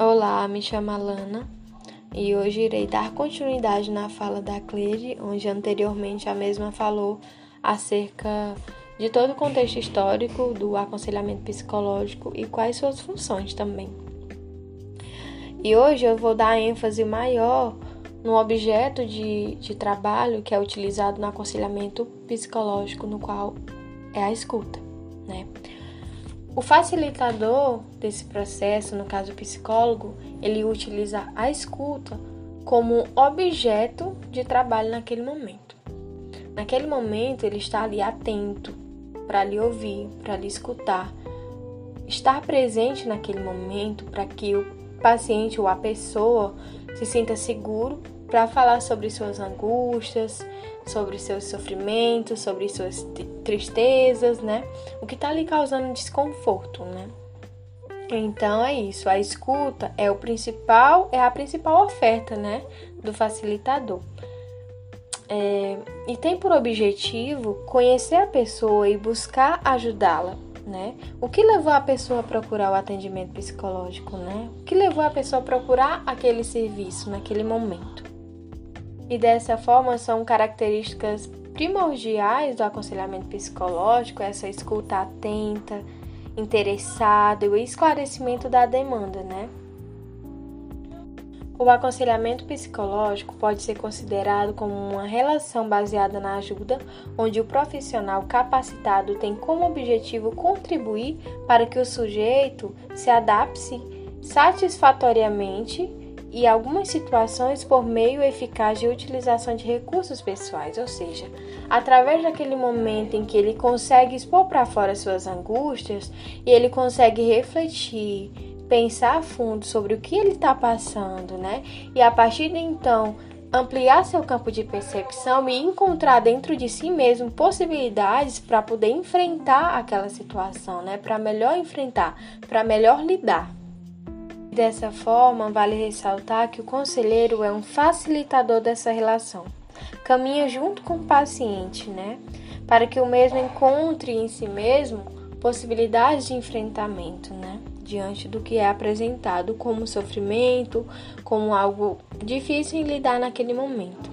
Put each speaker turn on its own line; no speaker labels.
Olá, me chamo Alana e hoje irei dar continuidade na fala da Cleide, onde anteriormente a mesma falou acerca de todo o contexto histórico do aconselhamento psicológico e quais suas funções também. E hoje eu vou dar ênfase maior no objeto de, de trabalho que é utilizado no aconselhamento psicológico, no qual é a escuta? O facilitador desse processo, no caso o psicólogo, ele utiliza a escuta como objeto de trabalho naquele momento. Naquele momento, ele está ali atento para lhe ouvir, para lhe escutar, estar presente naquele momento para que o paciente ou a pessoa se sinta seguro para falar sobre suas angústias, sobre seus sofrimentos, sobre suas tristezas, né? O que está lhe causando desconforto, né? Então é isso, a escuta é o principal, é a principal oferta, né, do facilitador. É, e tem por objetivo conhecer a pessoa e buscar ajudá-la, né? O que levou a pessoa a procurar o atendimento psicológico, né? O que levou a pessoa a procurar aquele serviço naquele momento? E dessa forma são características primordiais do aconselhamento psicológico essa escuta atenta, interessada e o esclarecimento da demanda, né? O aconselhamento psicológico pode ser considerado como uma relação baseada na ajuda, onde o profissional capacitado tem como objetivo contribuir para que o sujeito se adapte satisfatoriamente e algumas situações por meio eficaz de utilização de recursos pessoais, ou seja, através daquele momento em que ele consegue expor para fora suas angústias e ele consegue refletir, pensar a fundo sobre o que ele está passando, né? E a partir de então ampliar seu campo de percepção e encontrar dentro de si mesmo possibilidades para poder enfrentar aquela situação, né? Para melhor enfrentar, para melhor lidar. Dessa forma, vale ressaltar que o conselheiro é um facilitador dessa relação. Caminha junto com o paciente, né? Para que o mesmo encontre em si mesmo possibilidades de enfrentamento, né? Diante do que é apresentado como sofrimento, como algo difícil em lidar naquele momento.